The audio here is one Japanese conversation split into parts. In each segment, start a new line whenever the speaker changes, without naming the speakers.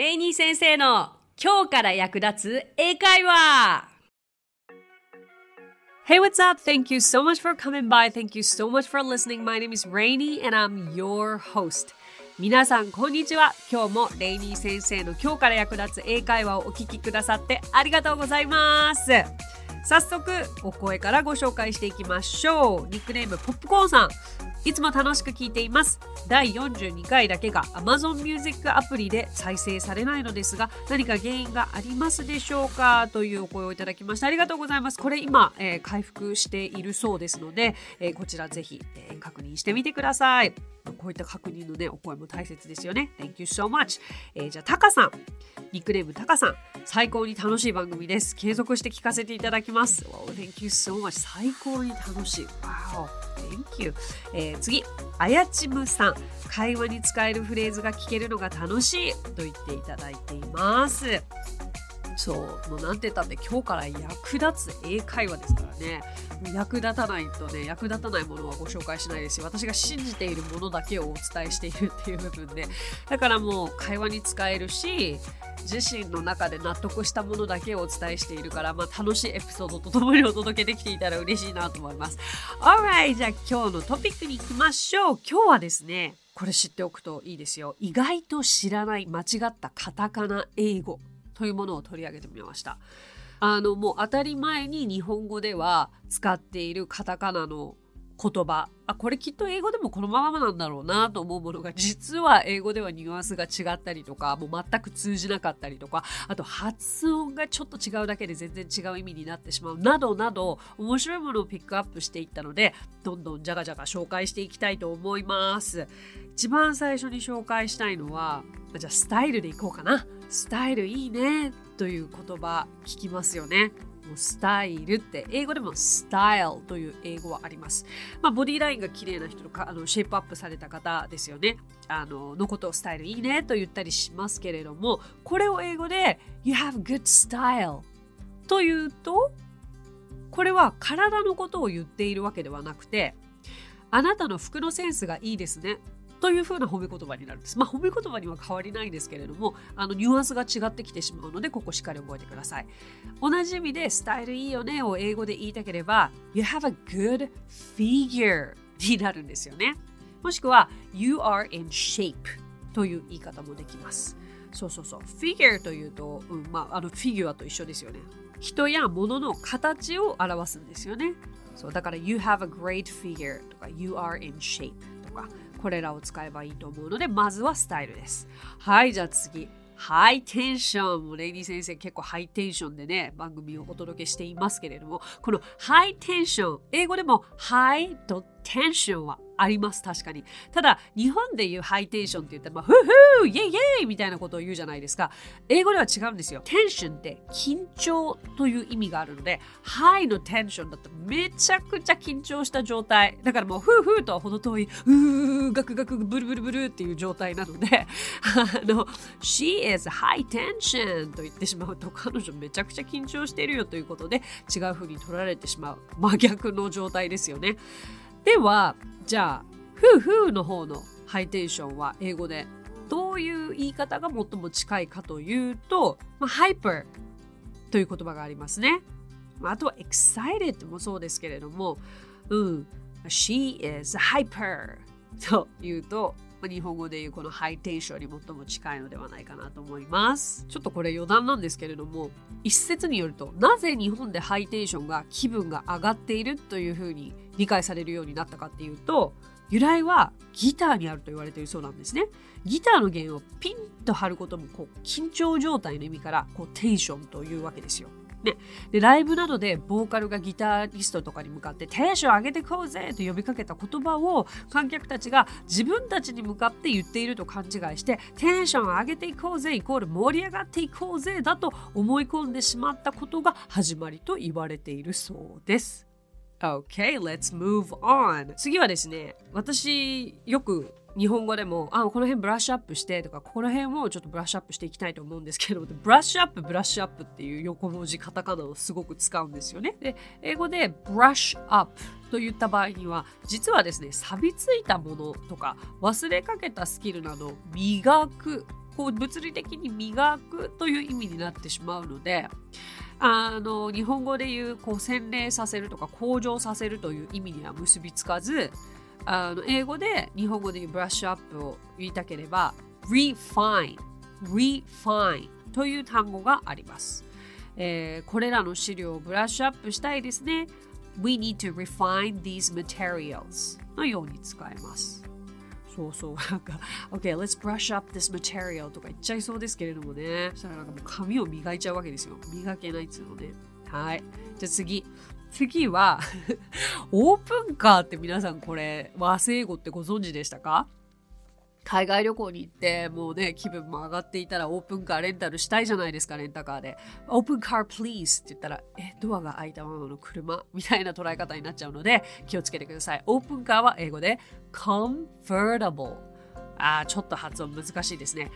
レイニー先生の今日から役立つ英会話 Hey, what's up? Thank you so much for coming by. Thank you so much for listening. My name is Rainy and I'm your host. 皆さん、こんにちは。今日もレイニー先生の今日から役立つ英会話をお聞きくださってありがとうございます。早速、お声からご紹介していきましょう。ニックネームポップコーンさん。いつも楽しく聞いています。第42回だけが Amazon Music アプリで再生されないのですが、何か原因がありますでしょうか？というお声をいただきました。ありがとうございます。これ今、えー、回復しているそうですので、えー、こちらぜひ、えー、確認してみてください。こういった確認のね、お声も大切ですよね。Thank you so much。えー、じゃあ、タカさん。ニックネームタカさん。最高に楽しい番組です。継続して聞かせていただきます。Wow, thank you so much. 最高に楽しい。Wow, thank you。えー、次、あやちむさん。会話に使えるフレーズが聞けるのが楽しいと言っていただいています。そうもうなんて言ったって今日から役立つ英会話ですからね役立たないとね役立たないものはご紹介しないですし私が信じているものだけをお伝えしているっていう部分でだからもう会話に使えるし自身の中で納得したものだけをお伝えしているから、まあ、楽しいエピソードとともにお届けできていたら嬉しいなと思います。Alright! じゃあ今日のトピックに行きましょう。今日はですね、これ知っておくといいですよ。意外と知らない間違ったカタカナ英語というものを取り上げてみました。あのもう当たり前に日本語では使っているカタカナの言葉。あこれきっと英語でもこのままなんだろうなと思うものが実は英語ではニュアンスが違ったりとかもう全く通じなかったりとかあと発音がちょっと違うだけで全然違う意味になってしまうなどなど面白いものをピックアップしていったのでどんどんじゃがじゃが紹介していきたいと思います。一番最初に紹介したいのはじゃあスタイルでいこうかな。スタイルいいねという言葉聞きますよね。もスタイルって英語でもスタイルという英語はあります。まあ、ボディラインが綺麗な人とかあのシェイプアップされた方ですよね。あののことをスタイルいいねと言ったりしますけれどもこれを英語で You have good style というとこれは体のことを言っているわけではなくてあなたの服のセンスがいいですねというふうな褒め言葉になるんです。まあ、褒め言葉には変わりないんですけれども、あのニュアンスが違ってきてしまうので、ここしっかり覚えてください。同じ意味で、スタイルいいよねを英語で言いたければ、You have a good figure になるんですよね。もしくは、You are in shape という言い方もできます。そうそうそう。figure というと、うん、まあ、あのフィギュアと一緒ですよね。人や物の形を表すんですよね。そうだから、You have a great figure とか、You are in shape とか、これらを使えばいいと思うので、まずはスタイルです。はい、じゃあ次。ハイテンション。もレイニー先生結構ハイテンションでね、番組をお届けしていますけれども、このハイテンション、英語でもハイドッテンションはあります、確かに。ただ、日本で言うハイテンションって言ったら、まあ、ふふイェイイェイみたいなことを言うじゃないですか。英語では違うんですよ。テンションって緊張という意味があるので、ハイのテンションだとめちゃくちゃ緊張した状態。だからもう、ふふとは程遠い、うー、ガクガク、ブルブルブルっていう状態なので、あの、She is high tension と言ってしまうと、彼女めちゃくちゃ緊張しているよということで、違う風に取られてしまう真逆の状態ですよね。では、じゃあ、ふうふうの方のハイテンションは英語でどういう言い方が最も近いかというと、まあ、ハイパーという言葉がありますね。あとは excited もそうですけれども、うん、she is hyper というと、日本語でいうこのハイテンションに最も近いのではないかなと思います。ちょっとこれ余談なんですけれども、一説によると、なぜ日本でハイテンションが気分が上がっているというふうに理解されるようになったかっていうと、由来はギターにあると言われているそうなんですね。ギターの弦をピンと張ることもこう緊張状態の意味からこうテンションというわけですよ。ね、でライブなどでボーカルがギタリストとかに向かってテンション上げてこうぜと呼びかけた言葉を観客たちが自分たちに向かって言っていると勘違いしてテンション上げていこうぜイコール盛り上がっていこうぜだと思い込んでしまったことが始まりと言われているそうです。Okay, let's move on. 次はですね、私よく日本語でも、あ、この辺ブラッシュアップしてとか、この辺をちょっとブラッシュアップしていきたいと思うんですけど、ブラッシュアップ、ブラッシュアップっていう横文字、カタカナをすごく使うんですよね。で、英語でブラッシュアップと言った場合には、実はですね、錆びついたものとか、忘れかけたスキルなど、磨くこう物理的に磨くという意味になってしまうのであの日本語で言うこう洗練させるとか向上させるという意味には結びつかずあの英語で日本語で言うブラッシュアップを言いたければ refine refine という単語があります、えー、これらの資料をブラッシュアップしたいですね。We need to refine these materials のように使えます。そうそう。なんか、OK, let's brush up this material とか言っちゃいそうですけれどもね。そしたらなんかもう髪を磨いちゃうわけですよ。磨けないっつうのね。はい。じゃあ次。次は オープンカーって皆さんこれ和製英語ってご存知でしたか？海外旅行に行ってもうね気分も上がっていたらオープンカーレンタルしたいじゃないですかレンタカーでオープンカー please って言ったらえドアが開いたままの車みたいな捉え方になっちゃうので気をつけてくださいオープンカーは英語で comfortable. あちょっと発音難しいですね。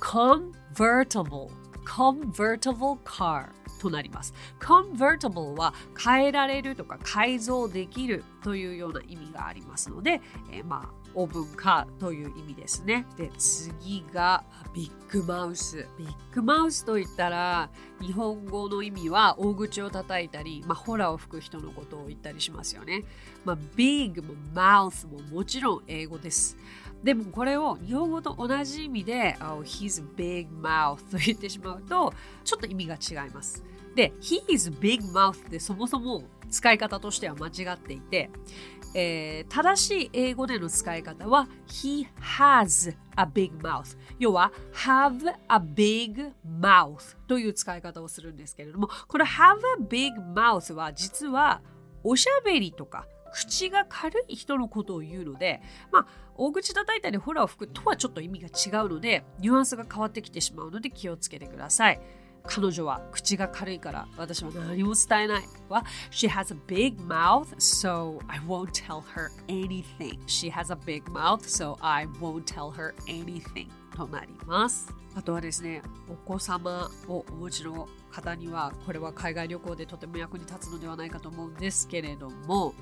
convertible. convertible car となります。convertible は変えられるとか改造できるというような意味がありますので、えー、まあオープンカーという意味ですね。で、次がビッグマウス。ビッグマウスといったら、日本語の意味は大口を叩いたり、まあ、ホラを吹く人のことを言ったりしますよね。まあ、ビッグもマウスももちろん英語です。でもこれを日本語と同じ意味で、oh, he's a big mouth と言ってしまうと、ちょっと意味が違います。で、he is big mouth ってそもそも使い方としては間違っていて、えー、正しい英語での使い方は He has a big mouth 要は have a big mouth という使い方をするんですけれどもこの have a big mouth は実はおしゃべりとか口が軽い人のことを言うので、まあ、大口叩いたりホラーを吹くとはちょっと意味が違うので、ニュアンスが変わってきてしまうので気をつけてください。彼女は口が軽いから私は何も伝えないは She has a big mouth so I won't tell her anything She has a big mouth so I won't tell her anything となりますあとはですねお子様をお持ちの方にはこれは海外旅行でとても役に立つのではないかと思うんですけれども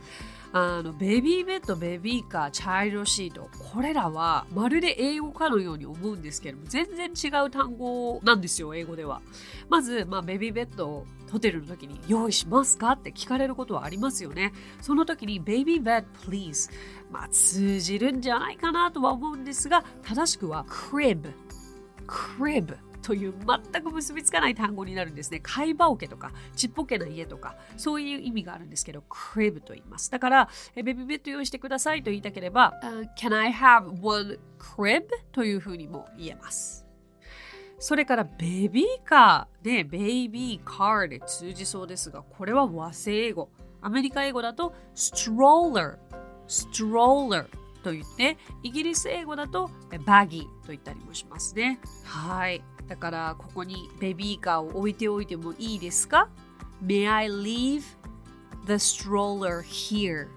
あのベビーベッドベビーカーチャイルドシートこれらはまるで英語かのように思うんですけれども全然違う単語なんですよ英語では。まず、まあ、ベビーベッドをホテルの時に用意しますかって聞かれることはありますよね。その時に Baby bed please まあ通じるんじゃないかなとは思うんですが正しくは crib crib という全く結びつかない単語になるんですね。貝羽桶とかちっぽけな家とかそういう意味があるんですけど crib と言います。だからベビーベッド用意してくださいと言いたければ、uh, Can I have one crib? というふうにも言えます。それからベビーカーでベイビーカーで通じそうですがこれは和製英語。アメリカ英語だと stroller stroller と言ってイギリス英語だとバギーと言ったりもしますね。はい。だからここにベビーカーを置いておいてもいいですか ?May I leave the stroller here?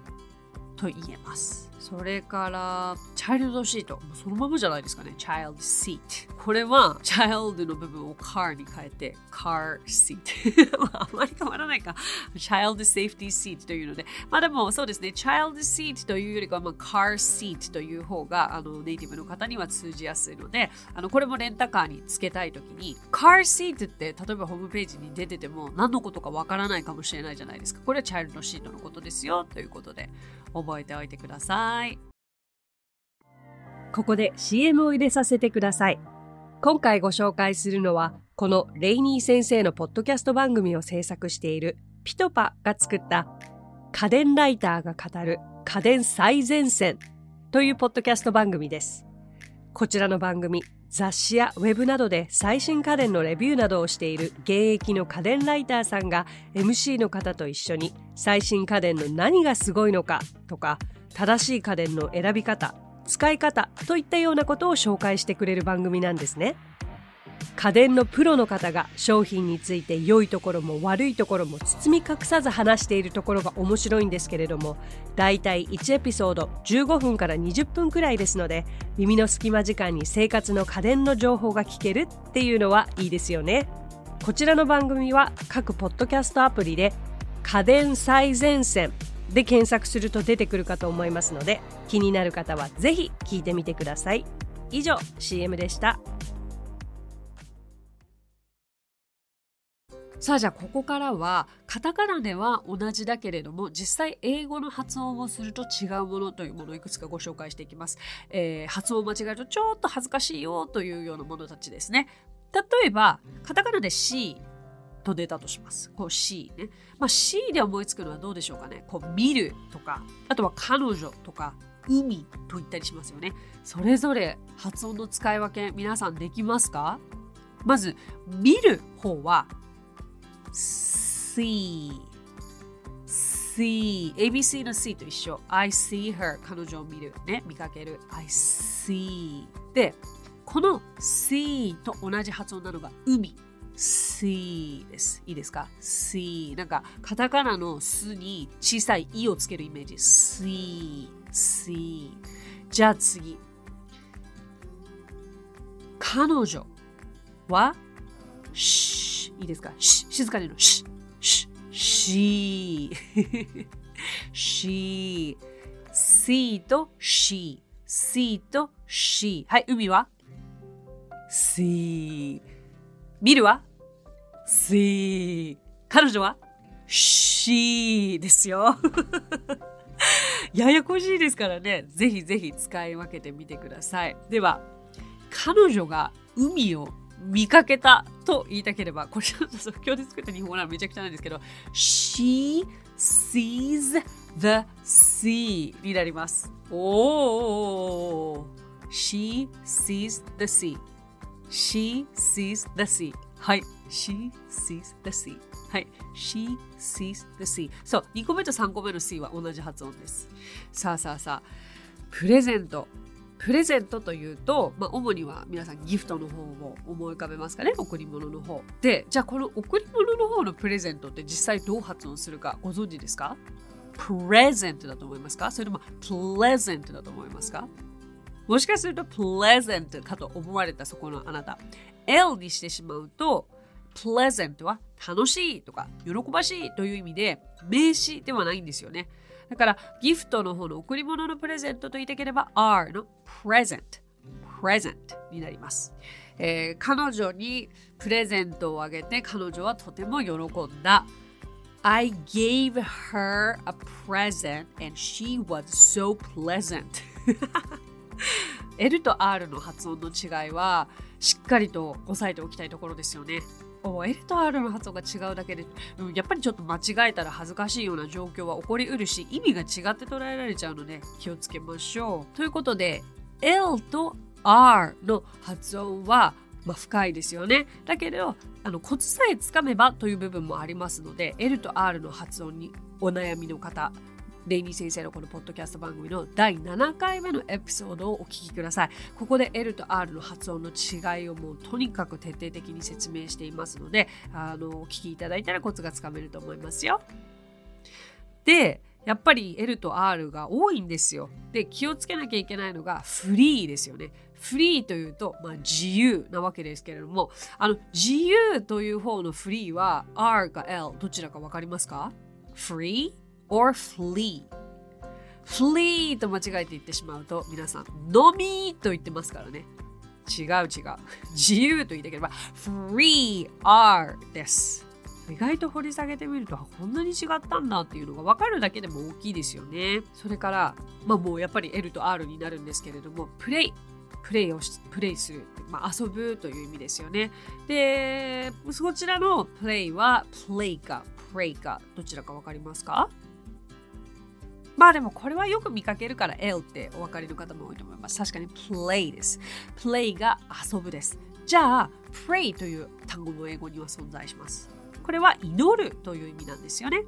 と言えます。それから、チャイルドシート。そのままじゃないですかね。チャイルドシート。これはチャイルドの部分を car に変えて、car seat。あまり変わらないか。child safety seat というので。まあでも、そうですね。child seat というよりかは、まあ、car seat という方が、あの、ネイティブの方には通じやすいので、あの、これもレンタカーにつけたいときに、car seat って、例えばホームページに出てても、何のことかわからないかもしれないじゃないですか。これはチャイルドシートのことですよ、ということで。覚えておいてください。ここで CM を入れさせてください。今回ご紹介するのは、このレイニー先生のポッドキャスト番組を制作しているピトパが作った家電ライターが語る家電最前線というポッドキャスト番組です。こちらの番組、雑誌やウェブなどで最新家電のレビューなどをしている現役の家電ライターさんが MC の方と一緒に最新家電の何がすごいのかとか正しい家電の選び方使い方といったようなことを紹介してくれる番組なんですね。家電のプロの方が商品について良いところも悪いところも包み隠さず話しているところが面白いんですけれどもだいたい1エピソード15分から20分くらいですので耳の隙間時間に生活の家電の情報が聞けるっていうのはいいですよねこちらの番組は各ポッドキャストアプリで家電最前線で検索すると出てくるかと思いますので気になる方はぜひ聞いてみてください。以上 CM でした。さあじゃあここからはカタカナでは同じだけれども実際英語の発音をすると違うものというものをいくつかご紹介していきます、えー、発音間違えるとちょっと恥ずかしいよというようなものたちですね。例えばカタカナで C と出たとします。こう C ね。まあ C で思いつくのはどうでしょうかね。こう見るとか、あとは彼女とか、海と言ったりしますよね。それぞれ発音の使い分け皆さんできますか？まず見る方は see see ABC の C と一緒。I see her 彼女を見る。ね見かける。I see でこの see と同じ発音なのが海 see です。いいですか ?see。なんか、カタカナのすに小さいいをつけるイメージ。see, see。じゃあ次。彼女は、し、いいですか？し、静かにのし、し、し、し、see と she、see と she。はい、海は ?see。見るは ?see。彼女は ?she ですよ。ややこしいですからね。ぜひぜひ使い分けてみてください。では、彼女が海を見かけたと言いたければ、これちょっと即興で作った日本語ならめちゃくちゃなんですけど、She sees the sea になります。おー She sees the sea She sees the sea はい。She sees the sea. はい。She sees the sea. そう。2個目と3個目の C は同じ発音です。さあさあさあ。プレゼント。プレゼントというと、まあ、主には皆さんギフトの方を思い浮かべますかね？贈り物の方。でじゃあこの贈り物の方のプレゼントって実際どう発音するかご存知ですか？プレゼントだと思いますか？それともプレゼントだと思いますか？もしかするとプレゼントかと思われたそこのあなた。L にしてしまうと pleasant は楽しいとか喜ばしいという意味で名詞ではないんですよね。だからギフトの方の贈り物のプレゼントと言いたければ R の present present になります、えー、彼女にプレゼントをあげて彼女はとても喜んだ。I gave her a present and she was so pleasant. L と R の発音の違いはしっかりと押さえておきたいところですよね。L と R の発音が違うだけで、うんやっぱりちょっと間違えたら恥ずかしいような状況は起こりうるし、意味が違って捉えられちゃうので気をつけましょう。ということで、L と R の発音は、まあ、深いですよね。だけど、あのコツさえつかめばという部分もありますので、L と R の発音にお悩みの方、レイニー先生のこのポッドキャスト番組の第7回目のエピソードをお聞きください。ここで L と R の発音の違いをもうとにかく徹底的に説明していますので、あの、お聞きいただいたらコツがつかめると思いますよ。で、やっぱり L と R が多いんですよ。で、気をつけなきゃいけないのがフリーですよね。フリーというと、まあ、自由なわけですけれども、あの、自由という方のフリーは R か L どちらかわかりますか ?free or flee. Flee と間違えて言ってしまうと皆さん飲みと言ってますからね。違う違う。自由と言いたければ free are です。意外と掘り下げてみるとこんなに違ったんだっていうのが分かるだけでも大きいですよね。それからまあもうやっぱり L と R になるんですけれどもプレイプレイをプレイする、まあ、遊ぶという意味ですよね。でそちらのプレイはプレイかプレイかどちらか分かりますか？まあでもこれはよく見かけるから L ってお分かりの方も多いと思います。確かに play です。play が遊ぶです。じゃあ pray という単語も英語には存在します。これは祈るという意味なんですよね。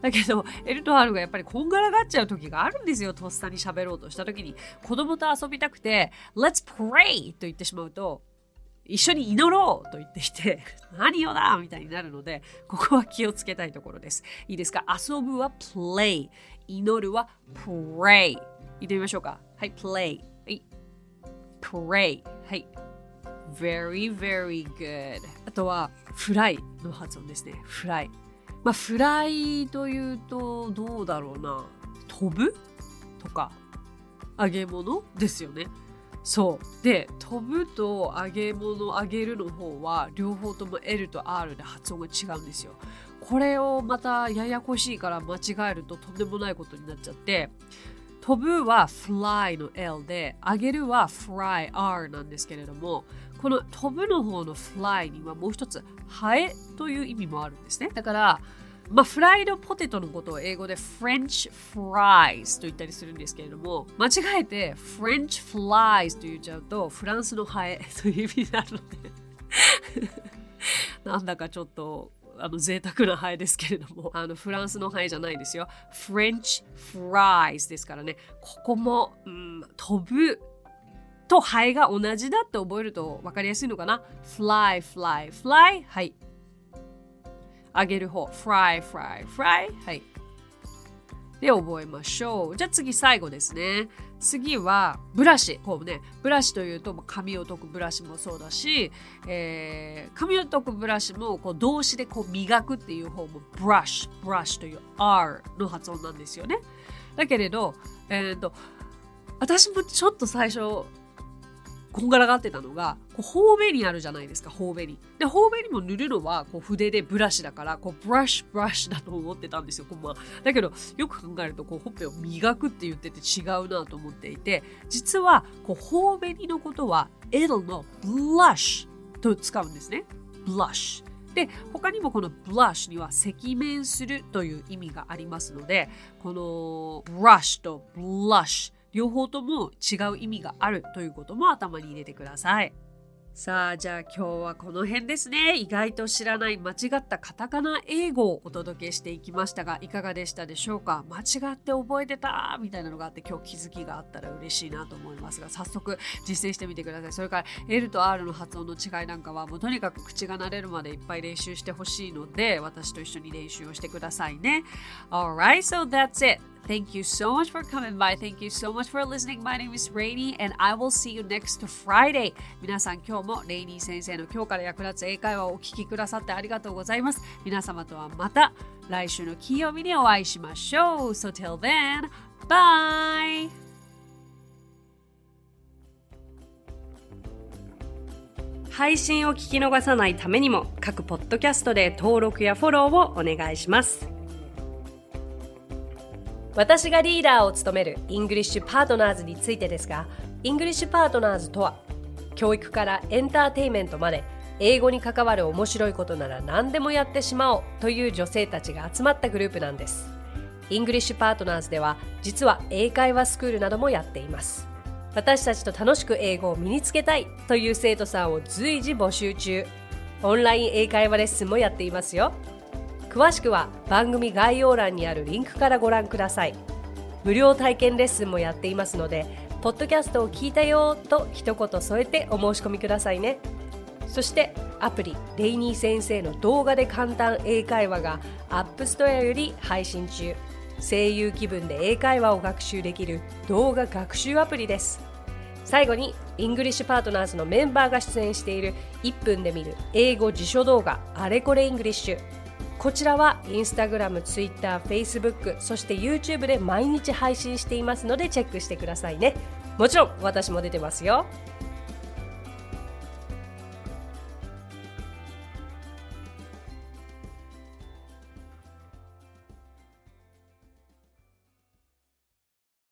だけど L と R がやっぱりこんがらがっちゃう時があるんですよ。とっさに喋ろうとした時に子供と遊びたくて Let's pray と言ってしまうと一緒に祈ろうと言っていて、何よだみたいになるので、ここは気をつけたいところです。いいですか？遊ぶは play。祈るは pray。言ってみましょうか。はい、play。はい。pray。はい。very, very good. あとは、フライの発音ですね。フライ。まあ、フライというと、どうだろうな。飛ぶ？とか、揚げ物ですよね。そうで飛ぶと揚げ物揚げるの方は両方とも L と R で発音が違うんですよこれをまたややこしいから間違えるととんでもないことになっちゃって飛ぶは fly の L で揚げるは fry R なんですけれどもこの飛ぶの方の fly にはもう一つハエという意味もあるんですね。だからまあ、フライドポテトのことを英語で French fries と言ったりするんですけれども、間違えて French flies と言っちゃうと、フランスのハエという意味になるので なんだかちょっとあの贅沢なハエですけれども、あのフランスのハエじゃないですよ。French fries ですからね、ここも、うん、飛ぶとハエが同じだって覚えると分かりやすいのかな ?fly, fly, fly はい。揚げる方 fry fry fry はいで覚えましょうじゃあ次最後ですね次はブラシこうねブラシというと髪を解くブラシもそうだし、えー、髪を解くブラシもこう動詞でこう磨くっていう方もブラシブラシという R の発音なんですよね。だけれど、えーと私もちょっと最初こんがらがってたのが、こう頬紅あるじゃないですか、頬紅。で、頬紅も塗るのはこう筆でブラシだから、こうブラッシュブラッシュだと思ってたんですよ、こんばだけど、よく考えると、こうほっぺを磨くって言ってて違うなと思っていて、実は、こう頬紅のことは、it'll の blush と使うんですね。blush。で他にもこの blush には赤面するという意味がありますのでこの brush と blush 両方とも違う意味があるということも頭に入れてください。さあ、じゃあ今日はこの辺ですね。意外と知らない間違ったカタカナ英語をお届けしていきましたが、いかがでしたでしょうか？間違って覚えてたみたいなのがあって、今日気づきがあったら嬉しいなと思いますが、早速実践してみてください。それから L と R の発音の違いなんかは、もうとにかく口が慣れるまでいっぱい練習してほしいので、私と一緒に練習をしてくださいね。Alright, so that's it. Thank you so much for coming by. Thank you so much for listening. My name is Rainy and I will see you next Friday. 皆さん今日もレイニー先生の今日から役立つ英会話をお聞きくださってありがとうございます。皆様とはまた来週の金曜日にお会いしましょう。So till then, bye! 配信を聞き逃さないためにも各ポッドキャストで登録やフォローをお願いします。私がリーダーを務めるイングリッシュパートナーズについてですが、イングリッシュパートナーズとは、教育からエンターテイメントまで、英語に関わる面白いことなら何でもやってしまおうという女性たちが集まったグループなんです。イングリッシュパートナーズでは、実は英会話スクールなどもやっています。私たちと楽しく英語を身につけたいという生徒さんを随時募集中。オンライン英会話レッスンもやっていますよ。詳しくは番組概要欄にあるリンクからご覧ください。無料体験レッスンもやっていますのでポッドキャストを聞いたよと一言添えてお申し込みくださいね。そしてアプリレイニー先生の動画で簡単英会話が App Store より配信中。声優気分で英会話を学習できる動画学習アプリです。最後にイングリッシュパートナーズのメンバーが出演している1分で見る英語辞書動画あれこれイングリッシュこちらはインスタグラム、ツイッター、フェイスブック、そして YouTube で毎日配信していますのでチェックしてくださいね。もちろん私も出てますよ。